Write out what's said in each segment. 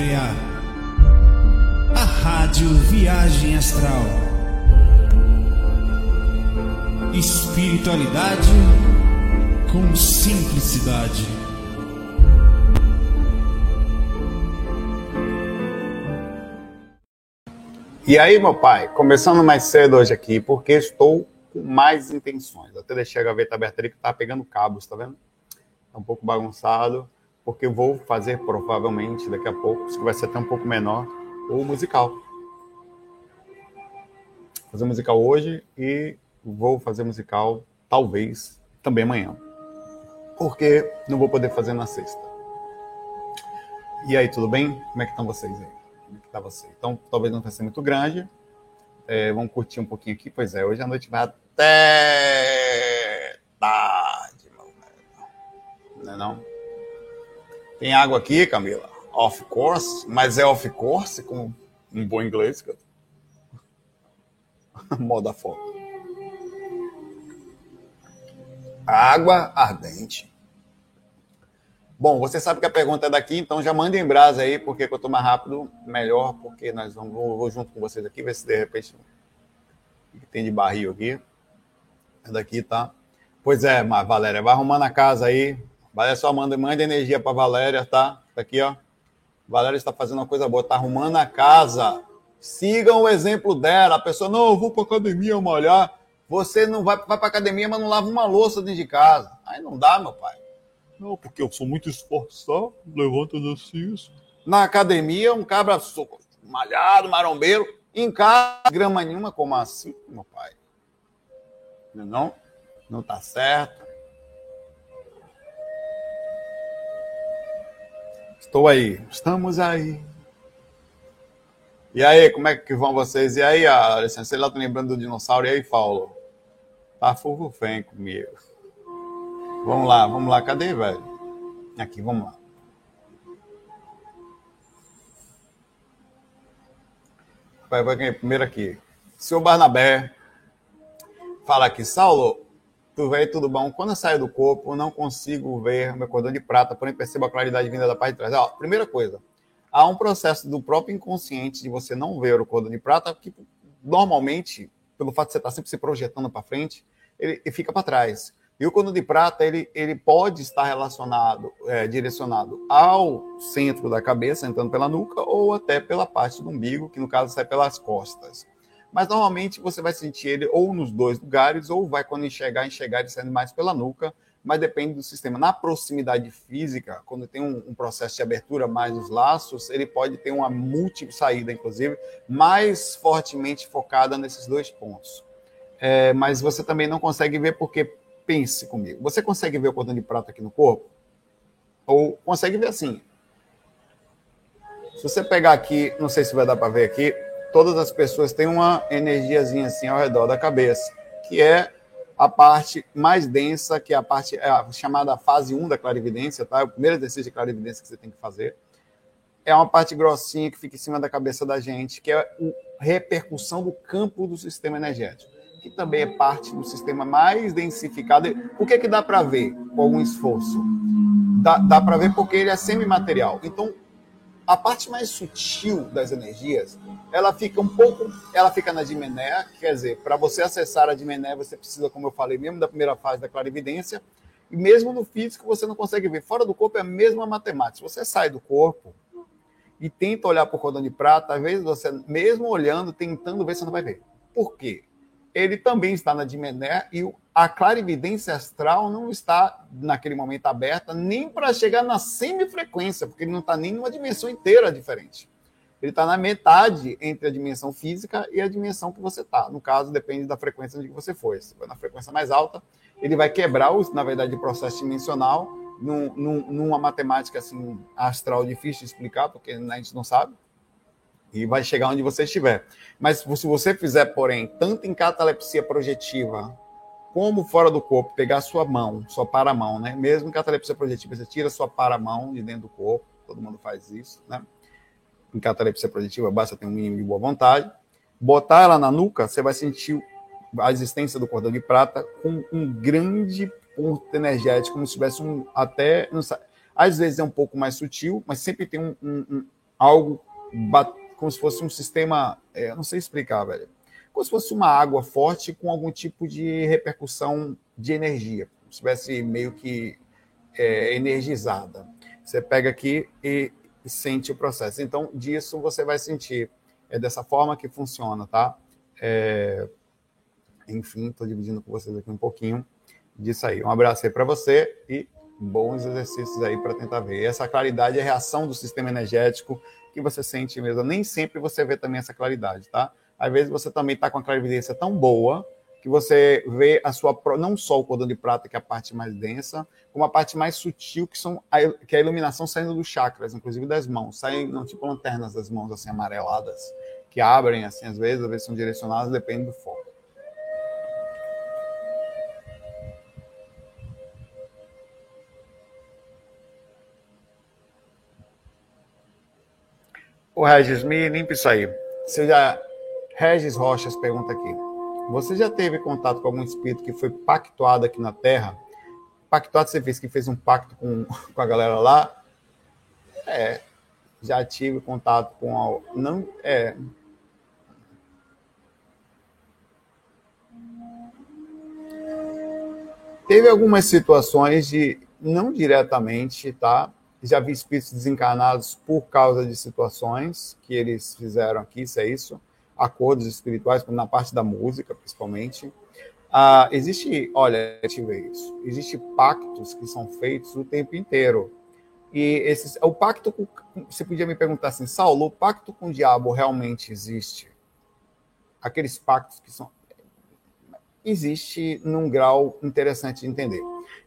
VA. A Rádio Viagem Astral. Espiritualidade com simplicidade. E aí, meu pai, começando mais cedo hoje aqui, porque estou com mais intenções. Até deixei a gaveta aberta ali que tá pegando cabos, tá vendo? Tá um pouco bagunçado, porque eu vou fazer provavelmente daqui a pouco, isso vai ser até um pouco menor, o musical. Vou fazer musical hoje e vou fazer musical talvez também amanhã. Porque não vou poder fazer na sexta. E aí, tudo bem? Como é que estão vocês aí? Como é que tá você? Então, talvez não vai ser muito grande. É, vamos curtir um pouquinho aqui. Pois é, hoje a noite vai até tarde, meu velho. Não é não? Tem água aqui, Camila? Of course, mas é of course com um bom inglês. Moda foto. Água ardente. Bom, você sabe que a pergunta é daqui, então já manda em brasa aí, porque quanto mais rápido, melhor, porque nós vamos vou, vou junto com vocês aqui, ver se de repente que tem de barril aqui. É daqui, tá? Pois é, Valéria, vai arrumando a casa aí. Valéria só manda, manda energia para Valéria, tá? Tá aqui, ó. Valéria está fazendo uma coisa boa, tá arrumando a casa. Sigam o exemplo dela. A pessoa, não, eu vou para academia molhar. Você não vai, vai para academia, mas não lava uma louça dentro de casa. Aí não dá, meu pai. Não, porque eu sou muito esforçado, levanta exercício. Na academia, um cabra malhado, marombeiro, em casa, grama nenhuma, como assim, meu pai? Não, não tá certo. Estou aí, estamos aí. E aí, como é que vão vocês? E aí, Alessandra, você lá tá lembrando do dinossauro? E aí, Paulo? Tá fofofém comigo. Vamos lá, vamos lá. Cadê, velho? Aqui, vamos lá. Vai, vai primeiro aqui. Senhor Barnabé fala aqui, Saulo, tu veio tudo bom? Quando eu saio do corpo, não consigo ver meu cordão de prata, porém percebo a claridade vinda da parte de trás. Ó, primeira coisa, há um processo do próprio inconsciente de você não ver o cordão de prata que normalmente, pelo fato de você estar sempre se projetando para frente, ele, ele fica para trás. E o cordão de prata, ele, ele pode estar relacionado, é, direcionado ao centro da cabeça, entrando pela nuca, ou até pela parte do umbigo, que no caso sai pelas costas. Mas normalmente você vai sentir ele ou nos dois lugares, ou vai quando enxergar, enxergar ele saindo mais pela nuca, mas depende do sistema. Na proximidade física, quando tem um, um processo de abertura mais dos laços, ele pode ter uma múltipla saída, inclusive, mais fortemente focada nesses dois pontos. É, mas você também não consegue ver porque pense comigo. Você consegue ver o cordão de prata aqui no corpo? Ou consegue ver assim? Se você pegar aqui, não sei se vai dar para ver aqui, todas as pessoas têm uma energiazinha assim ao redor da cabeça, que é a parte mais densa, que é a parte é a chamada fase 1 da clarividência, tá? É o primeiro exercício de clarividência que você tem que fazer. É uma parte grossinha que fica em cima da cabeça da gente, que é a repercussão do campo do sistema energético que também é parte do sistema mais densificado. O que é que dá para ver com algum esforço? Dá, dá para ver porque ele é semimaterial. Então, a parte mais sutil das energias, ela fica um pouco, ela fica na dimené, quer dizer, para você acessar a dimené, você precisa, como eu falei, mesmo da primeira fase da clarividência, e mesmo no físico você não consegue ver. Fora do corpo é a mesma matemática. Você sai do corpo e tenta olhar por cordão de prata, às vezes você, mesmo olhando, tentando ver, você não vai ver. Por quê? Ele também está na Dimené e a clarividência astral não está naquele momento aberta nem para chegar na semifrequência, porque ele não está nem numa dimensão inteira diferente. Ele está na metade entre a dimensão física e a dimensão que você está. No caso, depende da frequência onde você for. Se for na frequência mais alta, ele vai quebrar, os, na verdade, o processo dimensional num, num, numa matemática assim astral difícil de explicar, porque a gente não sabe e vai chegar onde você estiver. Mas se você fizer, porém, tanto em catalepsia projetiva como fora do corpo, pegar sua mão, sua para-mão, né? Mesmo em catalepsia projetiva, você tira sua para-mão de dentro do corpo, todo mundo faz isso, né? Em catalepsia projetiva, basta ter um mínimo de boa vontade. Botar ela na nuca, você vai sentir a existência do cordão de prata com um grande ponto energético, como se tivesse um até. Às vezes é um pouco mais sutil, mas sempre tem um, um, algo como se fosse um sistema, é, não sei explicar, velho, como se fosse uma água forte com algum tipo de repercussão de energia, se estivesse meio que é, energizada. Você pega aqui e sente o processo. Então, disso você vai sentir. É dessa forma que funciona, tá? É... Enfim, estou dividindo com vocês aqui um pouquinho disso aí. Um abraço aí para você e bons exercícios aí para tentar ver. E essa claridade é a reação do sistema energético que você sente mesmo. Nem sempre você vê também essa claridade, tá? Às vezes você também está com a clarividência tão boa que você vê a sua não só o cordão de prata, que é a parte mais densa, como a parte mais sutil, que são a, que é a iluminação saindo dos chakras, inclusive das mãos, saem não, tipo lanternas das mãos assim amareladas, que abrem assim às vezes, às vezes são direcionadas, depende do foco. O Regis, me limpa isso aí. Você já... Regis Rochas pergunta aqui. Você já teve contato com algum espírito que foi pactuado aqui na Terra? Pactuado, você fez que fez um pacto com, com a galera lá? É, já tive contato com a, não é teve algumas situações de não diretamente, tá? Já vi espíritos desencarnados por causa de situações que eles fizeram aqui, isso é isso, acordos espirituais, na parte da música, principalmente. Ah, existe, olha, eu ver isso. Existe pactos que são feitos o tempo inteiro. E esses, o pacto, com, você podia me perguntar assim, Saulo, o pacto com o diabo realmente existe? Aqueles pactos que são existe num grau interessante de entender.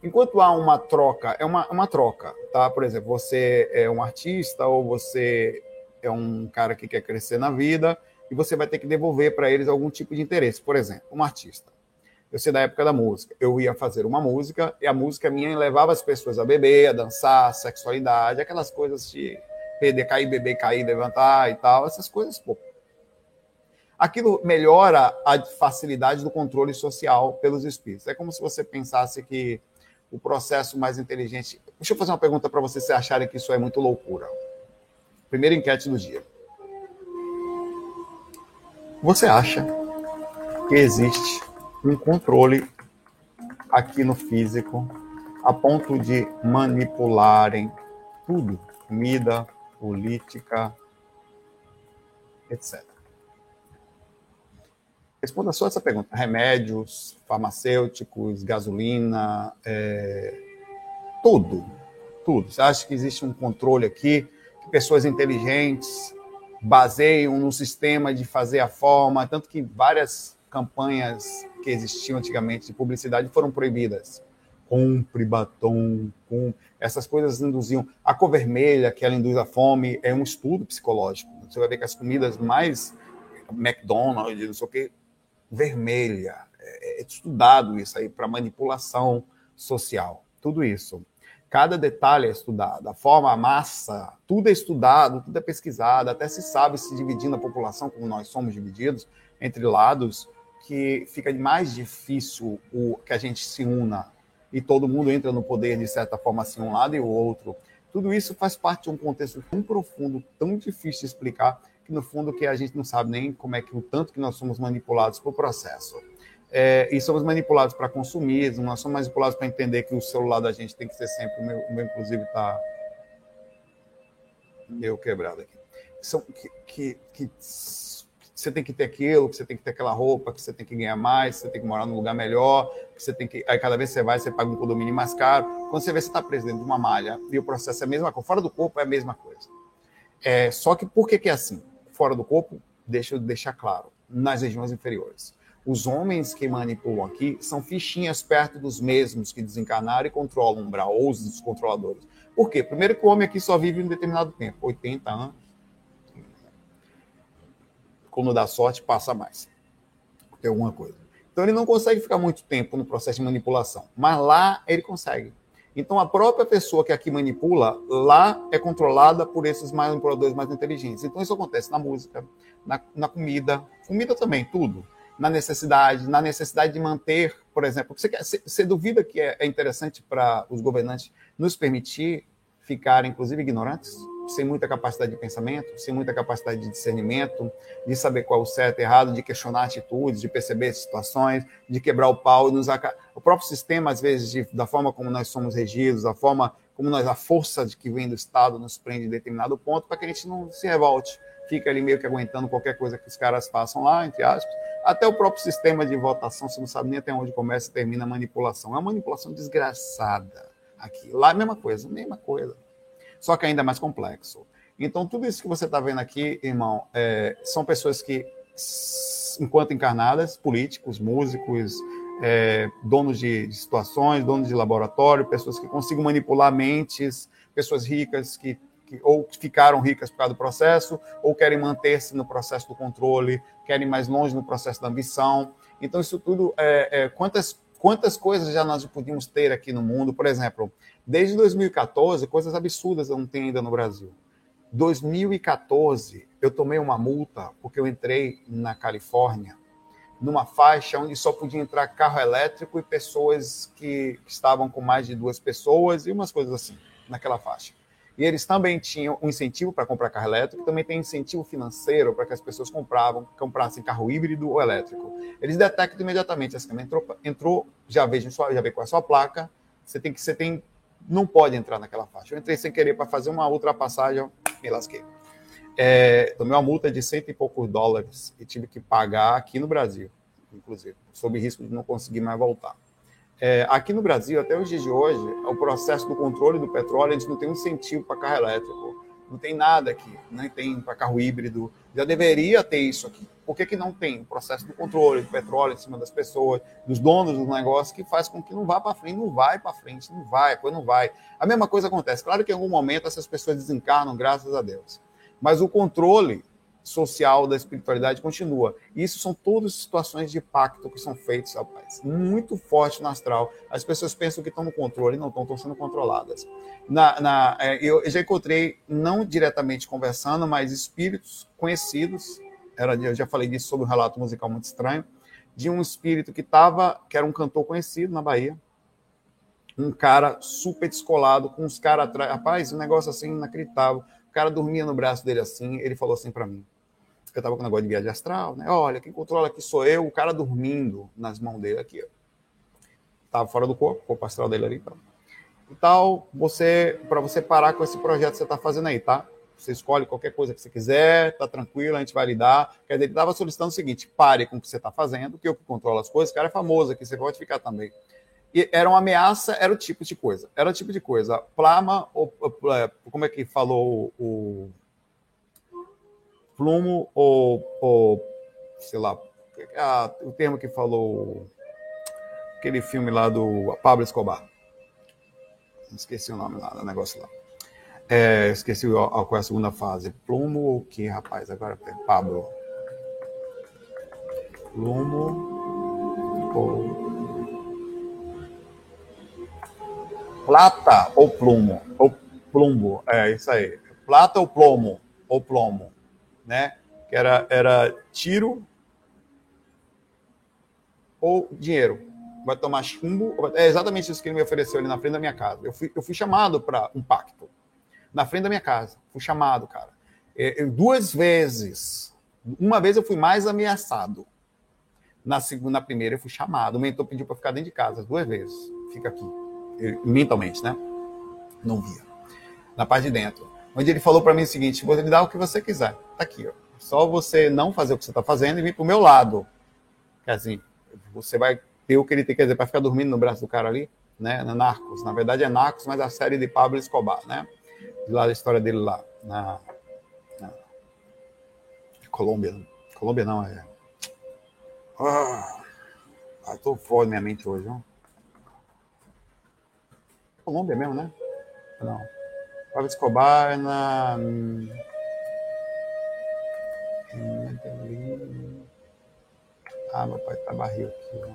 Enquanto há uma troca, é uma, uma troca, tá? Por exemplo, você é um artista ou você é um cara que quer crescer na vida e você vai ter que devolver para eles algum tipo de interesse. Por exemplo, um artista. Eu sei da época da música. Eu ia fazer uma música e a música minha levava as pessoas a beber, a dançar, sexualidade, aquelas coisas de perder, cair, beber, cair, levantar e tal, essas coisas, pô, aquilo melhora a facilidade do controle social pelos espíritos. É como se você pensasse que o processo mais inteligente. Deixa eu fazer uma pergunta para vocês se acharem que isso é muito loucura. Primeira enquete do dia. Você acha que existe um controle aqui no físico a ponto de manipularem tudo, comida, política, etc. Responda só essa pergunta: remédios, farmacêuticos, gasolina, é, tudo, tudo. Você acha que existe um controle aqui? Que pessoas inteligentes baseiam no sistema de fazer a forma, tanto que várias campanhas que existiam antigamente de publicidade foram proibidas. Compre batom, com essas coisas induziam. A cor vermelha, que ela induz a fome, é um estudo psicológico. Você vai ver que as comidas mais McDonald's, não sei o quê, vermelha. É, é estudado isso aí para manipulação social. Tudo isso. Cada detalhe é estudado, a forma, a massa, tudo é estudado, tudo é pesquisado, até se sabe se dividindo a população, como nós somos divididos, entre lados, que fica mais difícil o que a gente se una e todo mundo entra no poder, de certa forma, assim, um lado e o outro. Tudo isso faz parte de um contexto tão profundo, tão difícil de explicar, no fundo que a gente não sabe nem como é que o tanto que nós somos manipulados por processo. É, e somos manipulados para consumir, nós somos manipulados para entender que o celular da gente tem que ser sempre, o meu, o meu inclusive está meio quebrado aqui. São, que, que, que você tem que ter aquilo, que você tem que ter aquela roupa, que você tem que ganhar mais, que você tem que morar num lugar melhor, que você tem que. Aí cada vez que você vai, você paga um condomínio mais caro. Quando você vê, você está preso dentro de uma malha e o processo é a mesma coisa. Fora do corpo é a mesma coisa. É, só que por que, que é assim? Fora do corpo, deixa eu deixar claro, nas regiões inferiores. Os homens que manipulam aqui são fichinhas perto dos mesmos que desencarnaram e controlam o umbral, ou os descontroladores. Por quê? Primeiro que o homem aqui só vive um determinado tempo, 80 anos. Quando dá sorte, passa mais. Tem alguma coisa. Então ele não consegue ficar muito tempo no processo de manipulação. Mas lá ele consegue. Então, a própria pessoa que aqui manipula, lá é controlada por esses manipuladores mais inteligentes. Então, isso acontece na música, na, na comida, comida também, tudo. Na necessidade, na necessidade de manter, por exemplo, você, quer, você, duvida que é, é interessante para os governantes nos permitir ficar, inclusive, ignorantes? Sem muita capacidade de pensamento, sem muita capacidade de discernimento, de saber qual é o certo e errado, de questionar atitudes, de perceber situações, de quebrar o pau. O próprio sistema, às vezes, de, da forma como nós somos regidos, da forma como nós, a força de que vem do Estado nos prende em determinado ponto, para que a gente não se revolte, fica ali meio que aguentando qualquer coisa que os caras façam lá, entre aspas. Até o próprio sistema de votação, você não sabe nem até onde começa e termina a manipulação. É uma manipulação desgraçada aqui. Lá mesma coisa, mesma coisa. Só que ainda mais complexo. Então, tudo isso que você está vendo aqui, irmão, é, são pessoas que, enquanto encarnadas, políticos, músicos, é, donos de, de, situações, donos de laboratório, pessoas que consigam manipular mentes, pessoas ricas que, que ou ficaram ricas por causa do processo, ou querem manter-se no processo do controle, querem ir mais longe no processo da ambição. Então, isso tudo, é, é, quantas, quantas coisas já nós podíamos ter aqui no mundo? Por exemplo, desde 2014, coisas absurdas não tem ainda no Brasil. 2014, eu tomei uma multa porque eu entrei na Califórnia numa faixa onde só podia entrar carro elétrico e pessoas que estavam com mais de duas pessoas e umas coisas assim, naquela faixa. E eles também tinham um incentivo para comprar carro elétrico, também tem incentivo financeiro para que as pessoas compravam, comprassem carro híbrido ou elétrico. Eles detectam imediatamente, assim, entrou, entrou já vejo já vê com a sua placa, você tem que você tem não pode entrar naquela faixa. Eu entrei sem querer para fazer uma ultrapassagem, me lasquei. É, tomei uma multa de cento e poucos dólares e tive que pagar aqui no Brasil, inclusive, sob risco de não conseguir mais voltar. É, aqui no Brasil, até os dias de hoje, o processo do controle do petróleo, a gente não tem um incentivo para carro elétrico, não tem nada aqui, nem tem para carro híbrido, já deveria ter isso aqui. Por que, que não tem o processo do controle do petróleo em cima das pessoas, dos donos do negócio, que faz com que não vá para frente, não vai para frente, não vai, depois não vai. A mesma coisa acontece. Claro que em algum momento essas pessoas desencarnam, graças a Deus. Mas o controle social da espiritualidade continua. E isso são todas situações de pacto que são feitos, rapaz. Muito forte no astral. As pessoas pensam que estão no controle, não estão, estão sendo controladas. Na, na, é, eu já encontrei, não diretamente conversando, mas espíritos conhecidos. Era, eu já falei disso sobre um relato musical muito estranho. De um espírito que estava, que era um cantor conhecido na Bahia. Um cara super descolado, com uns caras atrás. Rapaz, um negócio assim inacreditável cara dormia no braço dele assim, ele falou assim para mim. Eu tava com um negócio de viagem astral, né? Olha, quem controla aqui sou eu, o cara dormindo nas mãos dele aqui, ó. Tava fora do corpo, o corpo astral dele ali, então. E tal, você, para você parar com esse projeto que você tá fazendo aí, tá? Você escolhe qualquer coisa que você quiser, tá tranquilo, a gente vai lidar. Quer dizer, ele estava solicitando o seguinte: pare com o que você está fazendo, que eu que controlo as coisas, o cara é famoso aqui, você pode ficar também. E era uma ameaça, era o tipo de coisa. Era o tipo de coisa. Plama, ou, é, como é que falou o. Plumo ou, ou sei lá, a, o termo que falou aquele filme lá do Pablo Escobar. Esqueci o nome lá, do negócio lá. É, esqueci qual é a segunda fase. Plumo ou que, rapaz? Agora tem Pablo. Plumo ou Plata ou plumo? Ou plumbo, é isso aí. Plata ou plomo? Ou plomo, né? Que era, era tiro ou dinheiro. Vai tomar chumbo. É exatamente isso que ele me ofereceu ali na frente da minha casa. Eu fui, eu fui chamado para um pacto. Na frente da minha casa. Fui chamado, cara. É, eu, duas vezes. Uma vez eu fui mais ameaçado. Na segunda, na primeira eu fui chamado. O mentor pediu para ficar dentro de casa duas vezes. Fica aqui mentalmente, né? Não via. Na parte de dentro. Onde ele falou para mim o seguinte: vou lhe dar o que você quiser. Tá aqui, ó. Só você não fazer o que você está fazendo e vir pro meu lado. Assim, você vai ter o que ele tem que dizer para ficar dormindo no braço do cara ali, né? Na Narcos. Na verdade é Narcos, mas a série de Pablo Escobar, né? De lá da história dele lá. Na, na... Colômbia. Colômbia não, é. Ah, tô fora minha mente hoje, não? Colômbia mesmo, né? Não. Pablo Escobar na. Ah, meu pai tá barril aqui. Ó.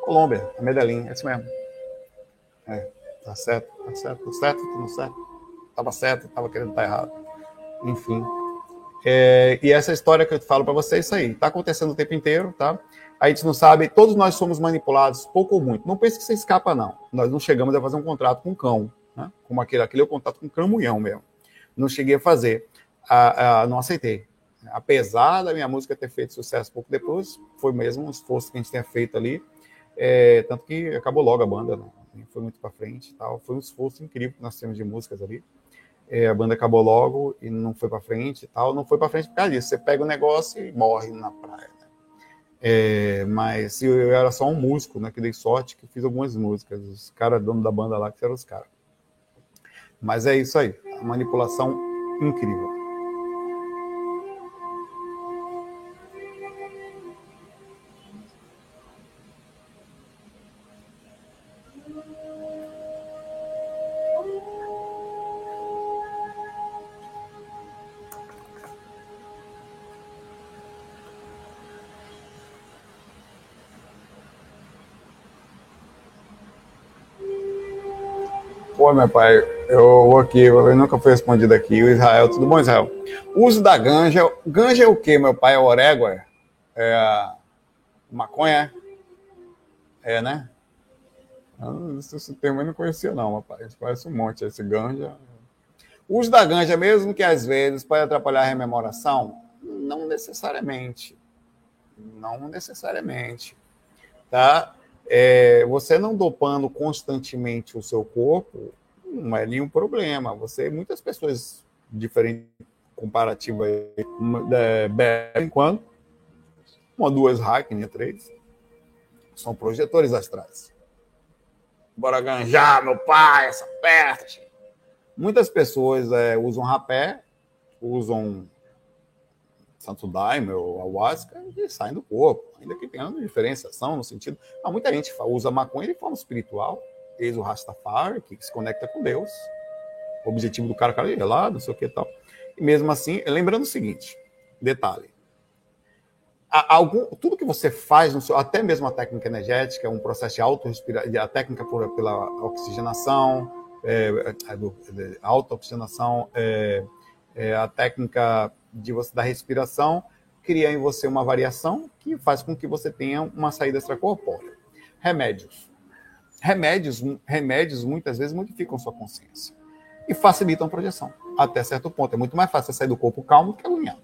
Colômbia, a Medellín, é isso mesmo. É, tá certo, tá certo, tá certo, tudo certo. Tava certo, tava querendo estar tá errado. Enfim. É, e essa história que eu falo para vocês é isso aí. Está acontecendo o tempo inteiro, tá? A gente não sabe, todos nós somos manipulados, pouco ou muito. Não pense que você escapa, não. Nós não chegamos a fazer um contrato com cão, né? como aquele, aquele é o contrato com cramunhão mesmo. Não cheguei a fazer, não aceitei. Apesar da minha música ter feito sucesso pouco depois, foi mesmo um esforço que a gente tenha feito ali. É, tanto que acabou logo a banda, não foi muito para frente tal. Foi um esforço incrível que nós temos de músicas ali. É, a banda acabou logo e não foi para frente tal. Não foi para frente por causa disso. Você pega o negócio e morre na praia. É, mas eu, era só um músico, né? Que dei sorte que fiz algumas músicas. Os caras, dono da banda lá, que eram os caras. Mas é isso aí. A manipulação incrível. Pô, meu pai, eu vou aqui, eu nunca fui respondido aqui. O Israel, tudo bom, Israel? Uso da ganja. Ganja é o quê, meu pai? É orégua? É, é maconha? É, né? Esse termo eu não conhecia, não, rapaz. Parece um monte esse ganja. Uso da ganja, mesmo que às vezes pode atrapalhar a rememoração, não necessariamente. Não necessariamente. Tá? É, você não dopando constantemente o seu corpo não é nenhum problema. Você, muitas pessoas diferentes comparativa é, bebem quando uma, duas hacking, três, são projetores astrais. Bora ganjar, meu pai, essa peste. Muitas pessoas é, usam rapé, usam Santo Daime ou ayahuasca e saem do corpo, ainda que tenha uma diferenciação no sentido. Não, muita gente usa maconha de forma espiritual, eis o Rastafari, que se conecta com Deus. O objetivo do cara, cara, é lá, não sei o que e tal. E mesmo assim, lembrando o seguinte: detalhe. Algum, tudo que você faz, seu, até mesmo a técnica energética, é um processo de auto-respiração, a técnica por, pela oxigenação, é, é, auto-oxigenação, é, é, a técnica de você da respiração cria em você uma variação que faz com que você tenha uma saída extracorpórea. Remédios. Remédios, remédios muitas vezes modificam sua consciência e facilitam a projeção até certo ponto. É muito mais fácil sair do corpo calmo do que agoniado.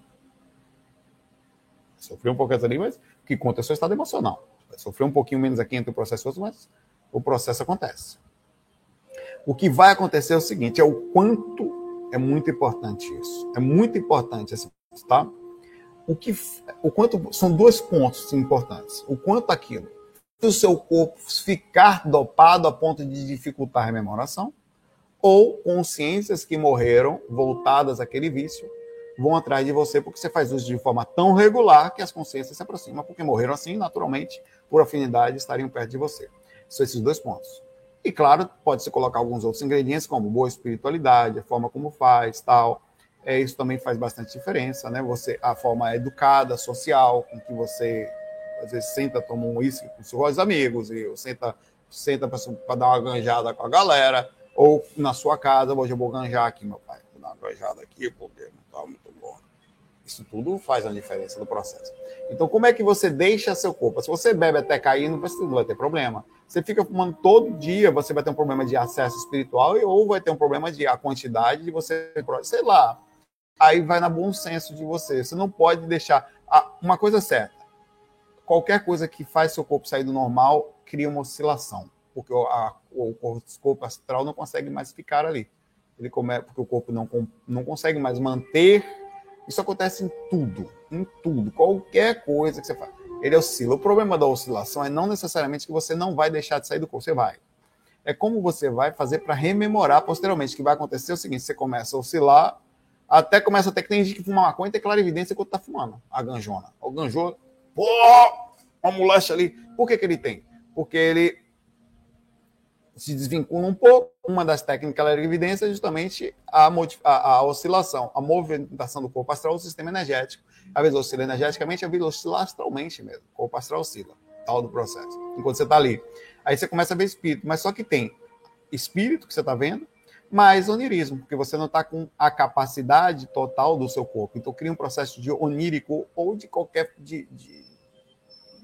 Sofreu um pouquinho ali, mas o que conta é o seu estado emocional. Vai sofrer um pouquinho menos aqui entre o processo e outro, mas o processo acontece. O que vai acontecer é o seguinte: é o quanto é muito importante isso. É muito importante esse ponto, tá? O que, o quanto são dois pontos importantes. O quanto aquilo o seu corpo ficar dopado a ponto de dificultar a rememoração, ou consciências que morreram voltadas àquele vício vão atrás de você porque você faz uso de forma tão regular que as consciências se aproximam, porque morreram assim, naturalmente, por afinidade, estariam perto de você. São esses dois pontos. E claro, pode-se colocar alguns outros ingredientes, como boa espiritualidade, a forma como faz, tal. É, isso também faz bastante diferença, né? Você, a forma educada, social, com que você às vezes senta, toma um uísque com seus amigos, e senta, senta para dar uma ganjada com a galera, ou na sua casa, hoje eu vou ganjar aqui, meu pai, vou dar uma ganjada aqui, porque não está muito bom. Isso tudo faz a diferença no processo. Então, como é que você deixa seu corpo? Se você bebe até cair, não vai ter problema. Você fica fumando todo dia, você vai ter um problema de acesso espiritual ou vai ter um problema de a quantidade de você, sei lá. Aí vai na bom senso de você. Você não pode deixar uma coisa certa. Qualquer coisa que faz seu corpo sair do normal cria uma oscilação, porque a, o corpo astral não consegue mais ficar ali. Ele come, porque o corpo não, não consegue mais manter. Isso acontece em tudo, em tudo, qualquer coisa que você faz ele oscila. O problema da oscilação é não necessariamente que você não vai deixar de sair do corpo, você vai. É como você vai fazer para rememorar posteriormente. Que vai acontecer é o seguinte: você começa a oscilar, até começa a ter que tem gente que fuma maconha e tem clarividência enquanto tá fumando. A ganjona. O ganjou, pô, uma moléstia ali. Por que, que ele tem? Porque ele se desvincula um pouco. Uma das técnicas da evidência é justamente a, a, a, oscilação, a movimentação do corpo astral, o sistema energético. Às vezes oscila energeticamente, às vezes oscila astralmente mesmo. O corpo astral oscila, tal do processo. Enquanto você está ali. Aí você começa a ver espírito, mas só que tem espírito que você está vendo, mais onirismo, porque você não está com a capacidade total do seu corpo. Então cria um processo de onírico ou de qualquer de, de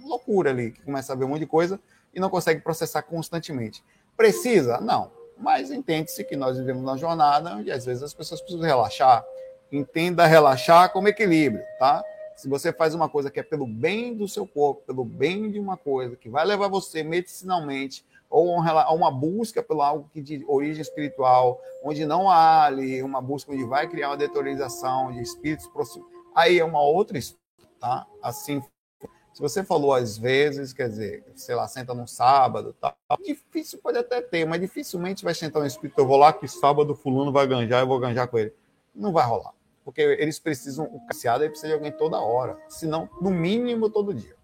loucura ali, que começa a ver um monte de coisa e não consegue processar constantemente. Precisa? Não. Mas entende-se que nós vivemos uma jornada onde às vezes as pessoas precisam relaxar. Entenda relaxar como equilíbrio, tá? Se você faz uma coisa que é pelo bem do seu corpo, pelo bem de uma coisa, que vai levar você medicinalmente ou a uma busca pelo algo que de origem espiritual, onde não há ali uma busca onde vai criar uma deteriorização de espíritos, aí é uma outra história, tá? Assim, se você falou às vezes, quer dizer, sei lá, senta num sábado, tá? Difícil pode até ter, mas dificilmente vai sentar um espírito, eu vou lá que sábado fulano vai ganjar, eu vou ganjar com ele. Não vai rolar. Porque eles precisam, o caciado precisa de alguém toda hora, se não, no mínimo todo dia.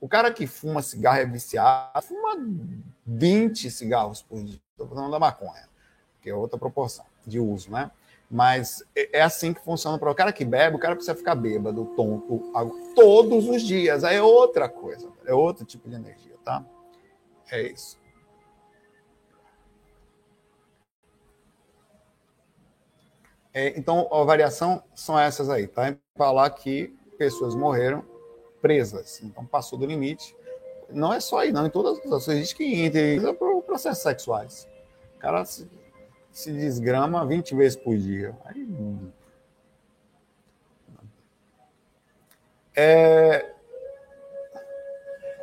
O cara que fuma cigarro é viciado, fuma 20 cigarros por dia. Estou falando da maconha, que é outra proporção de uso, né? Mas é, é assim que funciona para o cara que bebe, o cara precisa ficar bêbado, tonto, todos os dias. Aí é outra coisa, é outro tipo de energia, tá? É isso. É, então, a variação são essas aí, tá? Falar que pessoas morreram presas. Então passou do limite. Não é só aí, não. Em todas as ações existe que entra para processos sexuais. O cara se, se, desgrama 20 vezes por dia. Aí, é,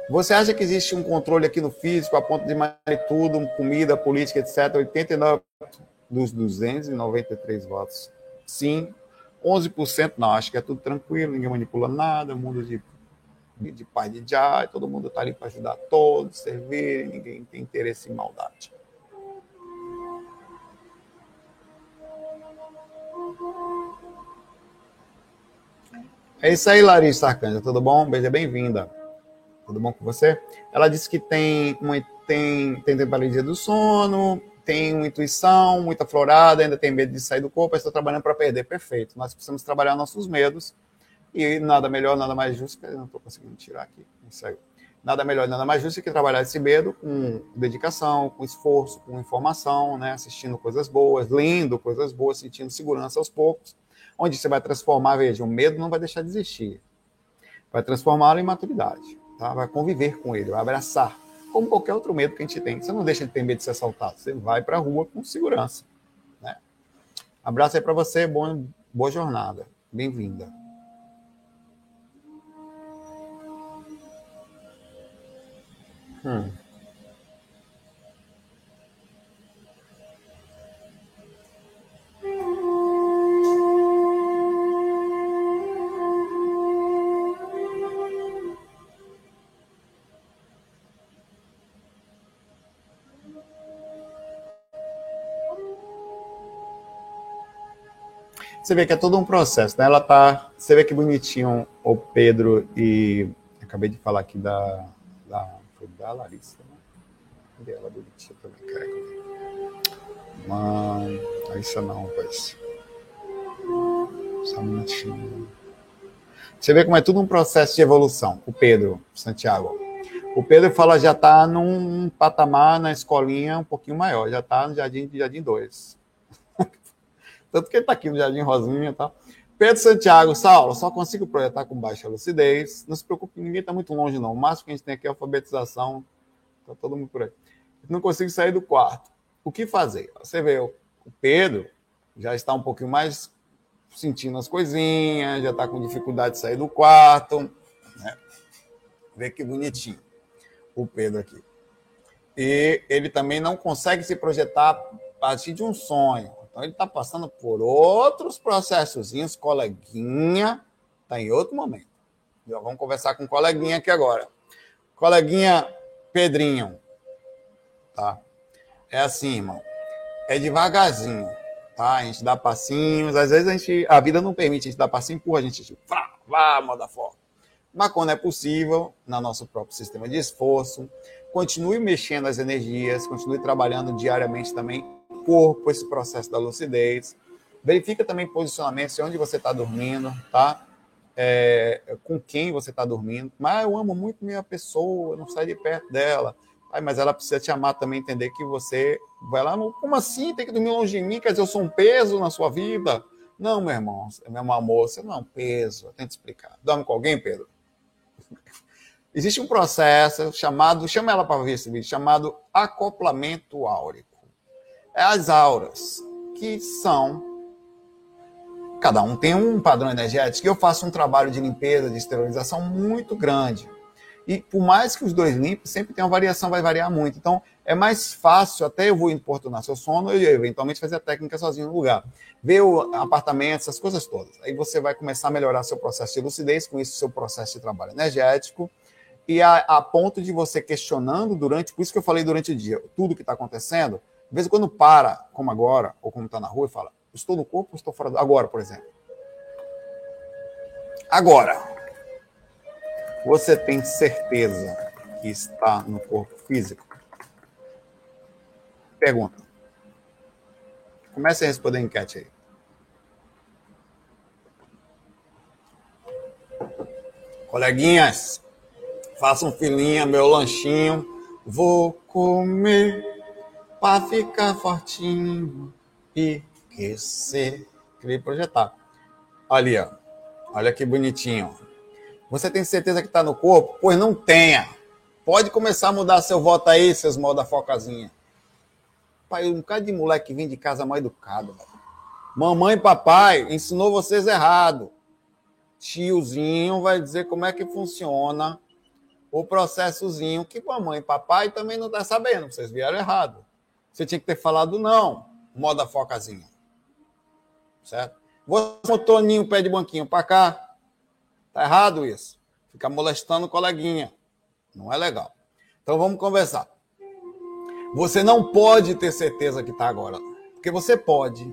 você acha que existe um controle aqui no físico a ponto de mais tudo, comida, política, etc. 89 dos 293 votos. Sim. 11% não, acho que é tudo tranquilo, ninguém manipula nada, mundo de de pai de já, todo mundo está ali para ajudar todos, servir, ninguém tem interesse em maldade. É isso aí, Larissa Arcanja. Tudo bom? Beija bem-vinda. Tudo bom com você? Ela disse que tem tem, tem paralisia do sono, tem uma intuição, muita florada, ainda tem medo de sair do corpo, está trabalhando para perder. Perfeito. Nós precisamos trabalhar nossos medos e nada melhor, nada mais justo, eu não estou conseguindo tirar aqui, não Nada melhor, nada mais justo que trabalhar esse medo com dedicação, com esforço, com informação, né? assistindo coisas boas, lendo coisas boas, sentindo segurança aos poucos, onde você vai transformar, veja, o medo não vai deixar de existir. Vai transformá-lo em maturidade, tá? vai conviver com ele, vai abraçar, como qualquer outro medo que a gente tem. Você não deixa de ter medo de ser assaltado, você vai para a rua com segurança. Né? Abraço aí para você, boa, boa jornada, bem-vinda. Hum. Você vê que é todo um processo, né? Ela tá. Você vê que bonitinho o Pedro e. Acabei de falar aqui da, da da Larissa, né? Cadê ela bonitinha também, cara? Mãe, Larissa não, pois. Só um minutinho. Você vê como é tudo um processo de evolução. O Pedro, Santiago. O Pedro fala já está num patamar na escolinha um pouquinho maior, já está no Jardim Jardim 2. Tanto que ele está aqui no Jardim Rosinha e tal. Pedro Santiago, Saulo, só consigo projetar com baixa lucidez. Não se preocupe, ninguém está muito longe, não. O máximo que a gente tem aqui é alfabetização. Está todo mundo por aí. Não consigo sair do quarto. O que fazer? Você vê, o Pedro já está um pouquinho mais sentindo as coisinhas, já está com dificuldade de sair do quarto. Né? Vê que bonitinho o Pedro aqui. E ele também não consegue se projetar a partir de um sonho. Então ele está passando por outros processozinhos, coleguinha, está em outro momento. Já vamos conversar com o coleguinha aqui agora. Coleguinha Pedrinho, tá? É assim, irmão. É devagarzinho, tá? A gente dá passinhos, às vezes a gente, a vida não permite, a gente dá passinho, empurra, a gente tipo, vá, moda forte. Mas quando é possível, no nosso próprio sistema de esforço, continue mexendo as energias, continue trabalhando diariamente também corpo, esse processo da lucidez. Verifica também posicionamentos, onde você está dormindo, tá? É, com quem você está dormindo. Mas eu amo muito minha pessoa, não saio de perto dela. Aí, mas ela precisa te amar também, entender que você vai lá, como assim? Tem que dormir longe de mim? Quer dizer, eu sou um peso na sua vida? Não, meu irmão, meu amor, você não é um peso. Tenta explicar. Dorme com alguém, Pedro? Existe um processo chamado, chama ela para ver esse vídeo, chamado acoplamento áurico. É as auras, que são. Cada um tem um padrão energético. Eu faço um trabalho de limpeza, de esterilização muito grande. E por mais que os dois limpem, sempre tem uma variação, vai variar muito. Então, é mais fácil, até eu vou importunar seu sono e eventualmente fazer a técnica sozinho no lugar. Ver o apartamento, essas coisas todas. Aí você vai começar a melhorar seu processo de lucidez, com isso, seu processo de trabalho energético. E a, a ponto de você questionando durante, por isso que eu falei durante o dia, tudo que está acontecendo, de vez em quando para, como agora, ou como está na rua, e fala: estou no corpo ou estou fora do. Agora, por exemplo. Agora. Você tem certeza que está no corpo físico? Pergunta. Comece a responder a enquete aí. Coleguinhas, façam filinha, meu lanchinho. Vou comer para ficar fortinho e crescer. Queria projetar. Ali, ó. Olha que bonitinho. Você tem certeza que está no corpo? Pois não tenha. Pode começar a mudar seu voto aí, seus mal da focazinha. Pai, um cara de moleque que vem de casa mal educado. Mamãe e papai ensinou vocês errado. Tiozinho vai dizer como é que funciona o processozinho que mamãe e papai também não está sabendo. Vocês vieram errado. Você tinha que ter falado não, moda focazinha. Certo? Você, Toninho, pé de banquinho para cá. Tá errado isso. Ficar molestando o coleguinha. Não é legal. Então vamos conversar. Você não pode ter certeza que está agora. Porque você pode.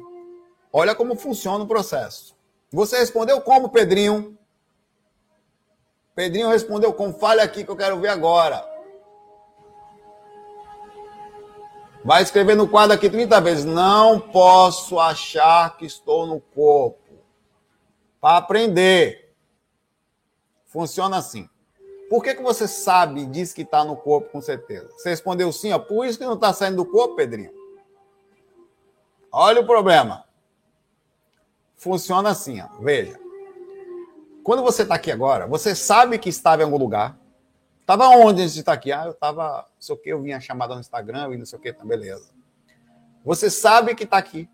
Olha como funciona o processo. Você respondeu como, Pedrinho? Pedrinho respondeu como? Fale aqui que eu quero ver agora. Vai escrever no quadro aqui 30 vezes. Não posso achar que estou no corpo. Para aprender. Funciona assim. Por que, que você sabe e diz que está no corpo com certeza? Você respondeu sim, ó, por isso que não está saindo do corpo, Pedrinho. Olha o problema. Funciona assim, ó. veja. Quando você está aqui agora, você sabe que estava em algum lugar. Estava onde antes de estar aqui? Ah, eu estava, sei o que, eu vinha chamada no Instagram e não sei o que, tá beleza. Você sabe que está aqui.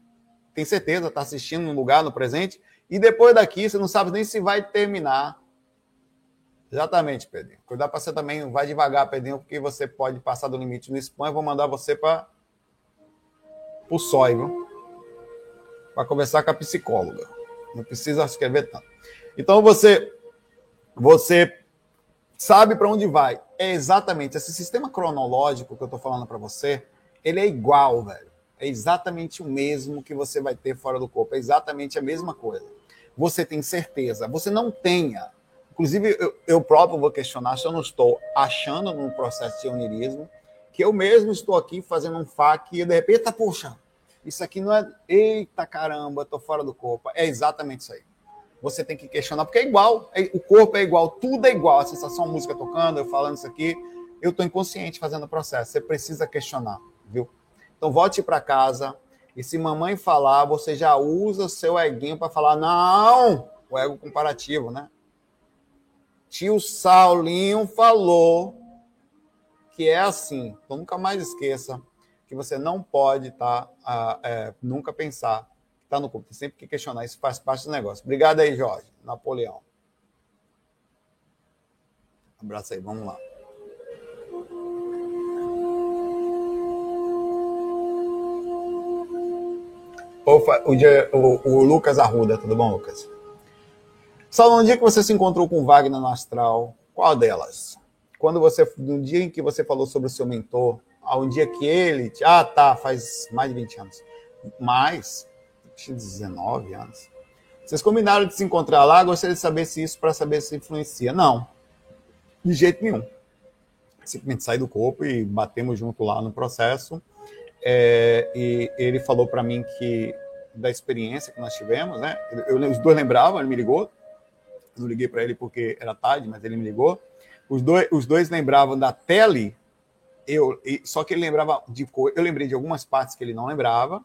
Tem certeza, está assistindo no lugar, no presente. E depois daqui, você não sabe nem se vai terminar Exatamente, Pedrinho. Cuidar para você também, vai devagar, Pedrinho, porque você pode passar do limite no spam. Eu vou mandar você para o SOI, viu? Para conversar com a psicóloga. Não precisa escrever tanto. Então você, você sabe para onde vai. É exatamente esse sistema cronológico que eu estou falando para você. Ele é igual, velho. É exatamente o mesmo que você vai ter fora do corpo. É exatamente a mesma coisa. Você tem certeza. Você não tenha Inclusive, eu, eu, próprio vou questionar se eu não estou achando num processo de onirismo, que eu mesmo estou aqui fazendo um FAQ e de repente, tá, puxa, isso aqui não é. Eita caramba, estou fora do corpo. É exatamente isso aí. Você tem que questionar, porque é igual, é, o corpo é igual, tudo é igual. A sensação, a música tocando, eu falando isso aqui, eu estou inconsciente fazendo o processo. Você precisa questionar, viu? Então, volte para casa e se mamãe falar, você já usa seu eguinho para falar, não, o ego comparativo, né? tio Saulinho falou que é assim. Então, nunca mais esqueça que você não pode tá, é, nunca pensar está no corpo. Tem sempre que questionar. Isso faz parte do negócio. Obrigado aí, Jorge. Napoleão. Um abraço aí, vamos lá. O, o, o Lucas Arruda, tudo bom, Lucas? Saulo, no dia que você se encontrou com Wagner no astral, qual delas? Quando você, no dia em que você falou sobre o seu mentor, ao dia que ele. Ah, tá, faz mais de 20 anos. Mais, 19 anos. Vocês combinaram de se encontrar lá, gostaria de saber se isso para saber se influencia. Não, de jeito nenhum. Simplesmente saí do corpo e batemos junto lá no processo. É, e ele falou para mim que da experiência que nós tivemos, né? Eu, os dois lembravam, ele me ligou, não liguei para ele porque era tarde, mas ele me ligou. Os dois, os dois lembravam da tele eu, só que ele lembrava de coisa. Eu lembrei de algumas partes que ele não lembrava,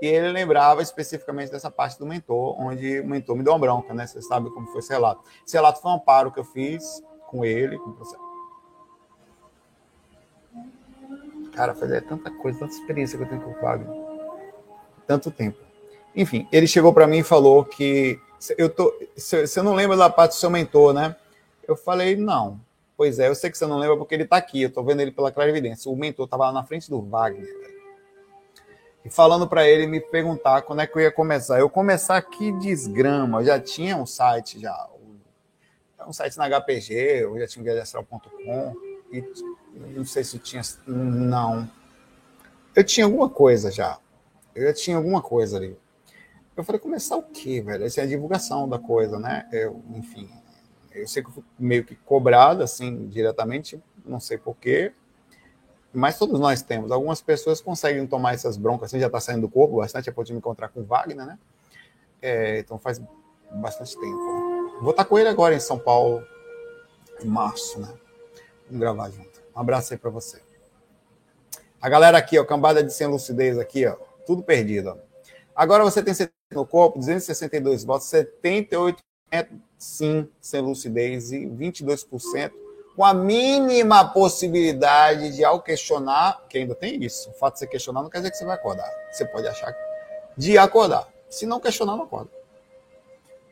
e ele lembrava especificamente dessa parte do mentor, onde o mentor me deu uma bronca, né? Você sabe como foi esse relato. Esse relato foi um amparo que eu fiz com ele, com o processo. Cara, fazer tanta coisa, tanta experiência que eu tenho com o Wagner. Tanto tempo. Enfim, ele chegou para mim e falou que eu tô, você não lembra da parte do seu mentor, né? Eu falei, não. Pois é, eu sei que você não lembra porque ele está aqui, eu estou vendo ele pela clarividência. O mentor estava lá na frente do Wagner. E falando para ele me perguntar quando é que eu ia começar. Eu começar aqui desgrama, eu já tinha um site já. Um site na HPG, eu já tinha guiadastral.com. E não sei se tinha. Não. Eu tinha alguma coisa já. Eu já tinha alguma coisa ali. Eu falei, começar o quê, velho? Essa é a divulgação da coisa, né? Eu, enfim, eu sei que eu fui meio que cobrado, assim, diretamente, não sei porquê, mas todos nós temos. Algumas pessoas conseguem tomar essas broncas, assim, já está saindo do corpo bastante, é pode me encontrar com o Wagner, né? É, então faz bastante tempo. Vou estar com ele agora em São Paulo, em março, né? Vamos gravar junto. Um abraço aí para você. A galera aqui, ó, cambada de sem lucidez aqui, ó, tudo perdido, ó. Agora você tem no corpo, 262 votos, 78 sim, sem lucidez e 22% com a mínima possibilidade de, ao questionar, que ainda tem isso, o fato de você questionar não quer dizer que você vai acordar. Você pode achar de acordar. Se não questionar, não acorda.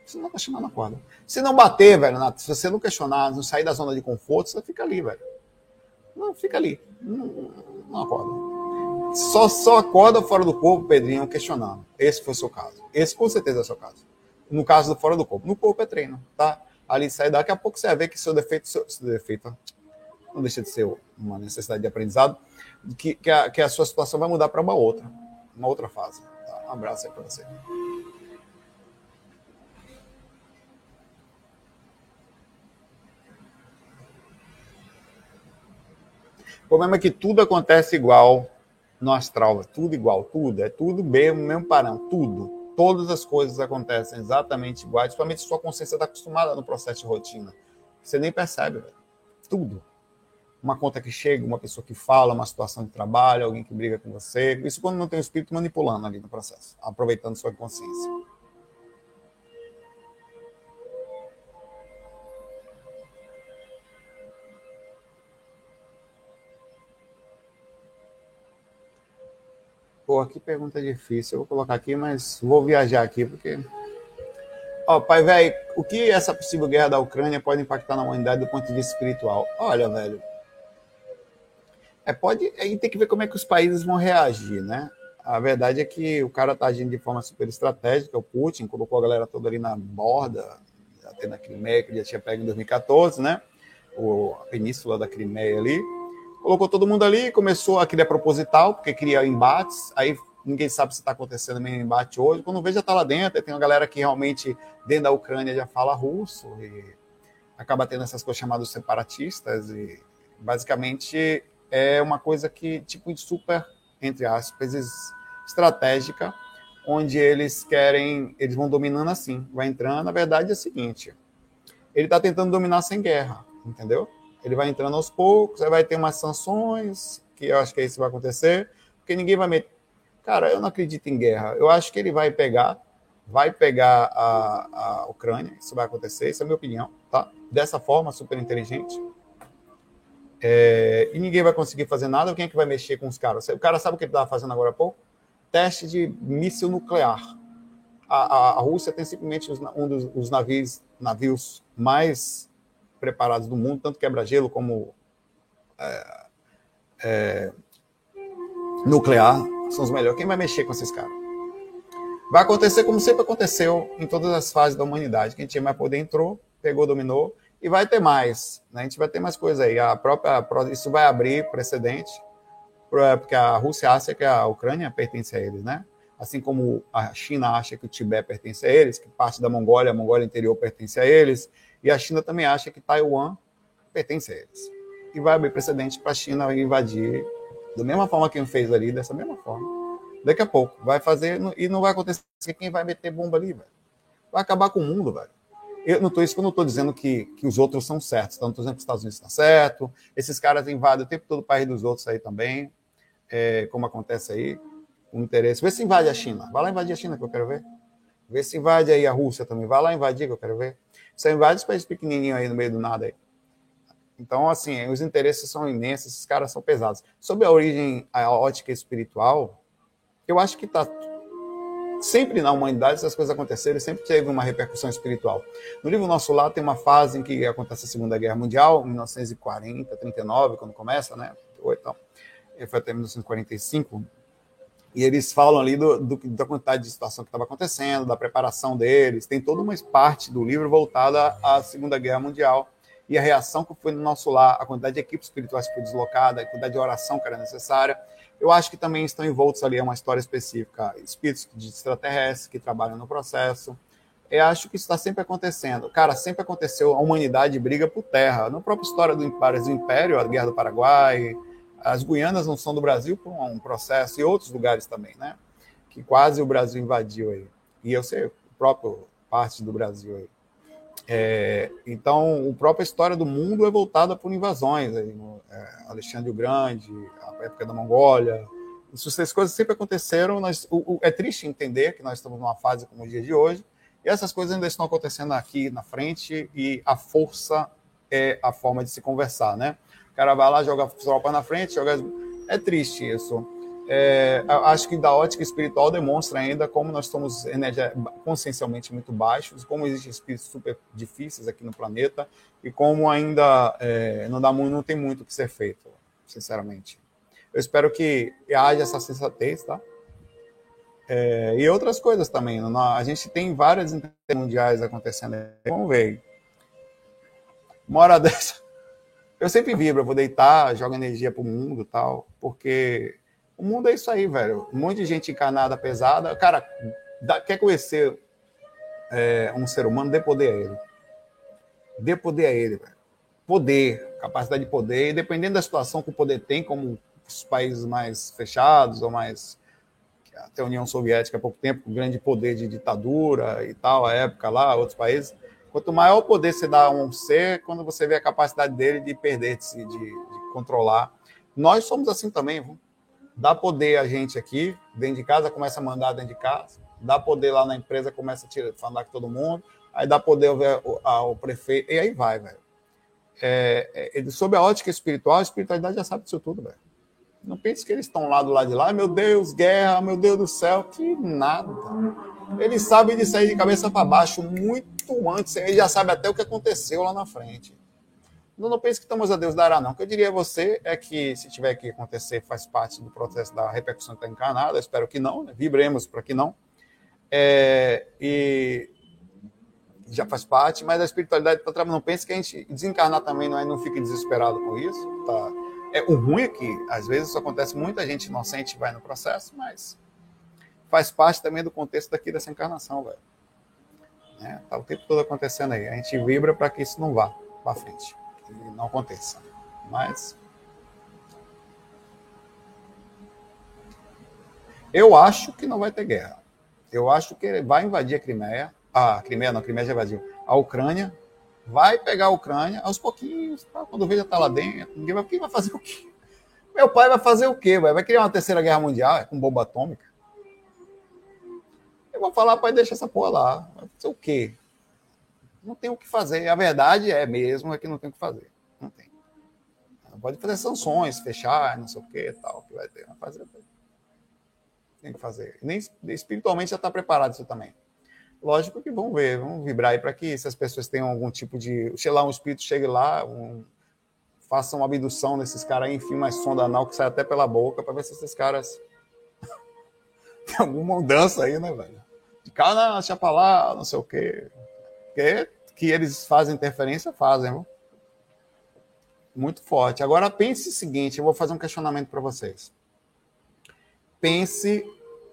Se não questionar, não acorda. Se não bater, velho, se você não questionar, não sair da zona de conforto, você fica ali, velho. Não, fica ali. Não, não acorda. Só, só acorda fora do corpo, Pedrinho, questionando. Esse foi o seu caso. Esse com certeza é o seu caso no caso do fora do corpo. No corpo é treino, tá? Ali sai daqui a pouco você vai ver que seu defeito, seu, seu defeito não deixa de ser uma necessidade de aprendizado, que, que, a, que a sua situação vai mudar para uma outra, uma outra fase. Tá? Um abraço aí para você. O problema é que tudo acontece igual no astral, tudo igual, tudo, é tudo mesmo, mesmo parâmetro, tudo todas as coisas acontecem exatamente iguais, principalmente sua consciência está acostumada no processo de rotina. Você nem percebe, velho. Tudo. Uma conta que chega, uma pessoa que fala, uma situação de trabalho, alguém que briga com você. Isso quando não tem o espírito manipulando ali no processo, aproveitando sua consciência. Pô, que pergunta difícil. Eu vou colocar aqui, mas vou viajar aqui, porque. Ó, pai, velho, o que essa possível guerra da Ucrânia pode impactar na humanidade do ponto de vista espiritual? Olha, velho. É, pode. Aí tem que ver como é que os países vão reagir, né? A verdade é que o cara tá agindo de forma super estratégica, o Putin colocou a galera toda ali na borda, até na Crimeia, que já tinha pego em 2014, né? O, a península da Crimeia ali colocou todo mundo ali, começou aquele é proposital, porque cria embates, aí ninguém sabe se está acontecendo mesmo embate hoje. Quando vê, já está lá dentro, tem uma galera que realmente, dentro da Ucrânia, já fala russo, e acaba tendo essas coisas chamadas separatistas, e basicamente é uma coisa que, tipo, super, entre aspas, estratégica, onde eles querem, eles vão dominando assim, vai entrando. Na verdade é o seguinte, ele está tentando dominar sem guerra, entendeu? Ele vai entrando aos poucos, aí vai ter umas sanções, que eu acho que é isso que vai acontecer, porque ninguém vai meter. Cara, eu não acredito em guerra. Eu acho que ele vai pegar, vai pegar a, a Ucrânia, isso vai acontecer, isso é a minha opinião, tá? Dessa forma, super inteligente. É, e ninguém vai conseguir fazer nada. Quem é que vai mexer com os caras? O cara sabe o que ele estava fazendo agora há pouco? Teste de míssil nuclear. A, a, a Rússia tem simplesmente um dos os navios, navios mais preparados do mundo, tanto quebra-gelo como é, é, nuclear, são os melhores. Quem vai mexer com esses caras? Vai acontecer como sempre aconteceu em todas as fases da humanidade. Quem tinha mais poder entrou, pegou, dominou, e vai ter mais. Né? A gente vai ter mais coisa aí. A própria, isso vai abrir precedente, porque a Rússia acha que a Ucrânia pertence a eles, né? Assim como a China acha que o Tibete pertence a eles, que parte da Mongólia, a Mongólia interior pertence a eles, e a China também acha que Taiwan pertence a eles. E vai abrir precedente para a China invadir da mesma forma que fez ali, dessa mesma forma. Daqui a pouco vai fazer e não vai acontecer quem vai meter bomba ali, velho. Vai acabar com o mundo, velho. Eu não tô, isso eu não estou dizendo que, que os outros são certos, estou dizendo que os Estados Unidos está certo, esses caras invadem o tempo todo o país dos outros aí também, é, como acontece aí, com interesse. Vê se invade a China, vai lá invadir a China que eu quero ver. Vê se invade aí a Rússia também, vai lá invadir que eu quero ver. Você invade os países pequenininhos aí no meio do nada aí. Então, assim, os interesses são imensos, esses caras são pesados. Sobre a origem, a ótica espiritual, eu acho que está Sempre na humanidade essas coisas aconteceram, sempre teve uma repercussão espiritual. No livro Nosso Lar tem uma fase em que acontece a Segunda Guerra Mundial, 1940, 39, quando começa, né? Então, foi até 1945. E eles falam ali do, do, da quantidade de situação que estava acontecendo, da preparação deles. Tem toda uma parte do livro voltada à Segunda Guerra Mundial e a reação que foi no nosso lar, a quantidade de equipes espirituais que foi deslocada, a quantidade de oração que era necessária. Eu acho que também estão envoltos ali, é uma história específica, espíritos de extraterrestres que trabalham no processo. Eu acho que isso está sempre acontecendo. Cara, sempre aconteceu, a humanidade briga por terra. Na própria história do Império, a Guerra do Paraguai, as Guianas não são do Brasil por um processo, e outros lugares também, né? Que quase o Brasil invadiu aí. E eu sei, o próprio parte do Brasil aí. É, então, a própria história do mundo é voltada por invasões. Aí, é, Alexandre o Grande, a época da Mongólia. Essas coisas sempre aconteceram. Nós, o, o, é triste entender que nós estamos numa fase como o dia de hoje, e essas coisas ainda estão acontecendo aqui na frente, e a força é a forma de se conversar, né? Cara vai lá, joga tropa na frente, joga. É triste isso é, acho que da ótica espiritual demonstra ainda como nós estamos consciencialmente muito baixos, como existem espíritos super difíceis aqui no planeta e como ainda é, não, dá, não tem muito o que ser feito, sinceramente. Eu espero que haja essa sensatez, tá? É, e outras coisas também. A gente tem várias mundiais acontecendo. Vamos ver. Uma hora dessa. Eu sempre vibro, eu vou deitar, jogo energia pro mundo tal, porque o mundo é isso aí, velho. Um monte de gente encarnada, pesada. Cara, dá, quer conhecer é, um ser humano, dê poder a ele. Dê poder a ele, velho. Poder, capacidade de poder. E dependendo da situação que o poder tem, como os países mais fechados ou mais. Até a União Soviética há pouco tempo, com grande poder de ditadura e tal, a época lá, outros países. Quanto maior o poder você dá a um ser, quando você vê a capacidade dele de perder, de, de, de controlar. Nós somos assim também, viu? dá poder a gente aqui, dentro de casa, começa a mandar dentro de casa, dá poder lá na empresa, começa a tirar, falar com todo mundo, aí dá poder ao, ao prefeito, e aí vai, velho. É, é, sob a ótica espiritual, a espiritualidade já sabe disso tudo, velho. Não pense que eles estão lá do lado de lá, meu Deus, guerra, meu Deus do céu, que nada. Eles sabem de sair de cabeça para baixo muito antes, eles já sabem até o que aconteceu lá na frente. Não, não pense que estamos a Deus dará, não. O que eu diria a você é que, se tiver que acontecer, faz parte do processo da repercussão que está encarnada, espero que não, né? vibremos para que não. É, e já faz parte, mas a espiritualidade está trabalhando. Não pense que a gente desencarnar também não, é, não fique desesperado com isso. Tá? É, o ruim é que, às vezes, isso acontece, muita gente inocente vai no processo, mas faz parte também do contexto daqui dessa encarnação, velho. É, tá o tempo todo acontecendo aí. A gente vibra para que isso não vá para frente que não aconteça. Mas eu acho que não vai ter guerra. Eu acho que vai invadir a Crimeia. Ah, a Crimeia não, a Crimeia já invadiu. A Ucrânia vai pegar a Ucrânia aos pouquinhos, tá? quando vê já tá lá dentro. Ninguém vai, quem vai fazer o quê? Meu pai vai fazer o quê? Vai criar uma terceira guerra mundial com bomba atômica? Eu vou falar, pai, deixa essa porra lá. Fazer o quê? não tem o que fazer. A verdade é mesmo é que não tem o que fazer. Não tem. Pode fazer sanções, fechar, não sei o que tal, que vai ter. Vai fazer. Tem que fazer. Nem espiritualmente já está preparado isso também. Lógico que vamos ver, vamos vibrar aí para que se as pessoas tenham algum tipo de. Sei lá, um espírito chegue lá, um, faça uma abdução nesses caras enfim, mais sonda anal que sai até pela boca, para ver se esses caras. tem alguma mudança aí, né, velho? De cara, deixa pra lá, não sei o quê. Porque que eles fazem interferência, fazem. Viu? Muito forte. Agora pense o seguinte, eu vou fazer um questionamento para vocês. Pense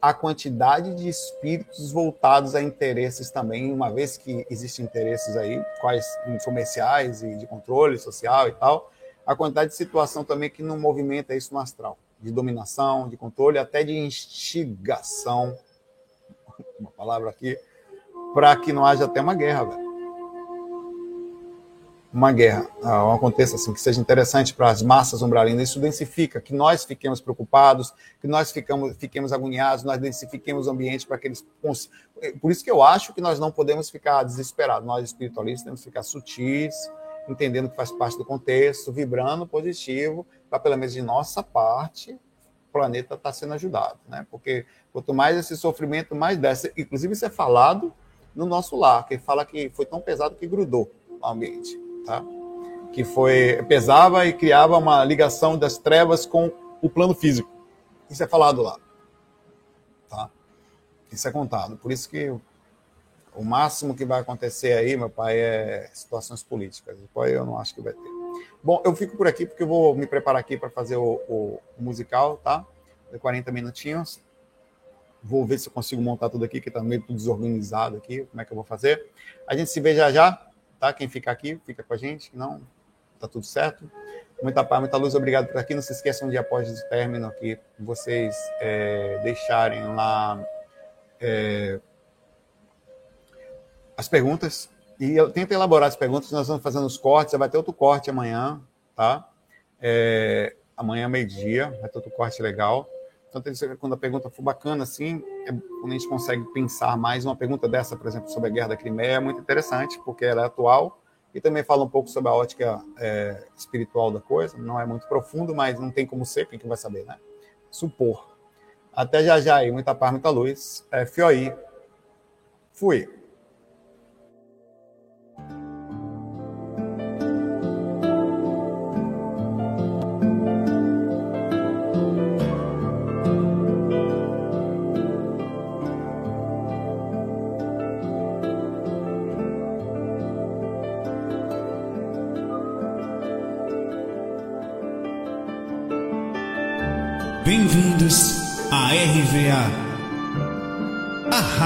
a quantidade de espíritos voltados a interesses também, uma vez que existem interesses aí, quais comerciais e de controle social e tal, a quantidade de situação também que não movimenta isso no astral, de dominação, de controle, até de instigação, uma palavra aqui, para que não haja até uma guerra, velho. uma guerra uh, aconteça assim, que seja interessante para as massas umbralinas, isso densifica, que nós fiquemos preocupados, que nós ficamos, fiquemos agoniados, nós densifiquemos o ambiente para que eles. Por isso que eu acho que nós não podemos ficar desesperados. Nós, espiritualistas, temos que ficar sutis, entendendo que faz parte do contexto, vibrando positivo, para pelo menos de nossa parte, planeta está sendo ajudado. Né? Porque quanto mais esse sofrimento, mais desce. Inclusive, isso é falado no nosso lar, que fala que foi tão pesado que grudou no ambiente tá? que foi pesava e criava uma ligação das trevas com o plano físico. Isso é falado lá. Tá? Isso é contado. Por isso que o máximo que vai acontecer aí, meu pai, é situações políticas. Depois eu não acho que vai ter. Bom, eu fico por aqui porque eu vou me preparar aqui para fazer o, o, musical, tá? De 40 minutinhos. Vou ver se eu consigo montar tudo aqui, que está meio tudo desorganizado aqui. Como é que eu vou fazer? A gente se vê já já tá? Quem fica aqui, fica com a gente, não, tá tudo certo. Muita paz, muita luz, obrigado por aqui. Não se esqueçam de após o término aqui, vocês é, deixarem lá é, as perguntas. E eu tento elaborar as perguntas, nós vamos fazendo os cortes, vai ter outro corte amanhã, tá? É, amanhã, meio-dia, vai ter outro corte legal. Então, quando a pergunta for bacana, assim, é, quando a gente consegue pensar mais, uma pergunta dessa, por exemplo, sobre a Guerra da Crimeia, é muito interessante, porque ela é atual e também fala um pouco sobre a ótica é, espiritual da coisa. Não é muito profundo, mas não tem como ser, quem que vai saber, né? Supor. Até já já aí, muita paz, muita luz. É. Fui.